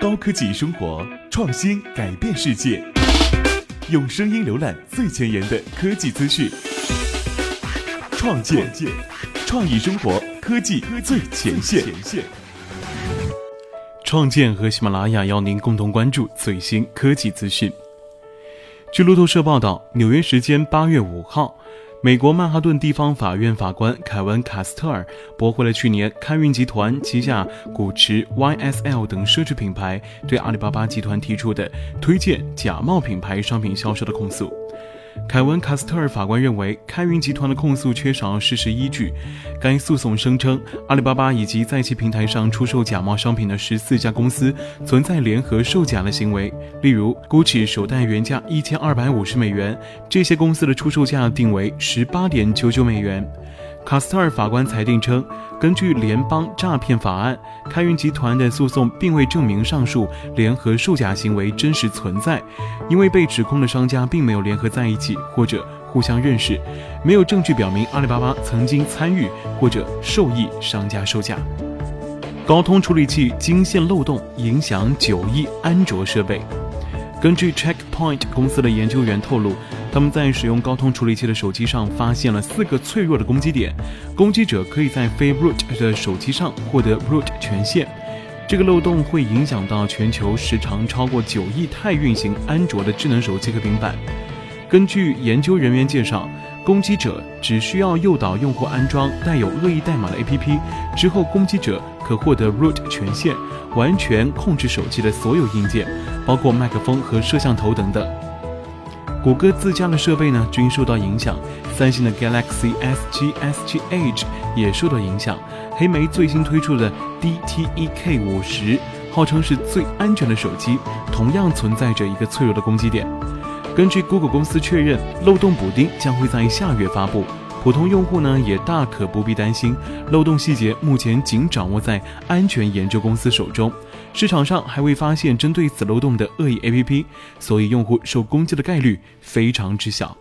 高科技生活，创新改变世界。用声音浏览最前沿的科技资讯，创建创意生活科技最前线。创建和喜马拉雅邀您共同关注最新科技资讯。据路透社报道，纽约时间八月五号。美国曼哈顿地方法院法官凯文·卡斯特尔驳回了去年开运集团旗下古驰、YSL 等奢侈品牌对阿里巴巴集团提出的推荐假冒品牌商品销售的控诉。凯文·卡斯特尔法官认为，开云集团的控诉缺少事实依据。该诉讼声称，阿里巴巴以及在其平台上出售假冒商品的十四家公司存在联合售假的行为。例如，GUCCI 首袋原价一千二百五十美元，这些公司的出售价定为十八点九九美元。卡斯特尔法官裁定称，根据联邦诈骗法案，开云集团的诉讼并未证明上述联合售假行为真实存在，因为被指控的商家并没有联合在一起或者互相认识，没有证据表明阿里巴巴曾经参与或者受益商家售假。高通处理器惊现漏洞，影响九亿安卓设备。根据 Checkpoint 公司的研究员透露。他们在使用高通处理器的手机上发现了四个脆弱的攻击点，攻击者可以在非 root 的手机上获得 root 权限。这个漏洞会影响到全球时长超过九亿台运行安卓的智能手机和平板。根据研究人员介绍，攻击者只需要诱导用户安装带有恶意代码的 APP，之后攻击者可获得 root 权限，完全控制手机的所有硬件，包括麦克风和摄像头等等。谷歌自家的设备呢均受到影响，三星的 Galaxy S7、S7 Edge 也受到影响。黑莓最新推出的 DTEK 五十，号称是最安全的手机，同样存在着一个脆弱的攻击点。根据 Google 公司确认，漏洞补丁将会在下月发布，普通用户呢也大可不必担心。漏洞细节目前仅掌握在安全研究公司手中。市场上还未发现针对此漏洞的恶意 APP，所以用户受攻击的概率非常之小。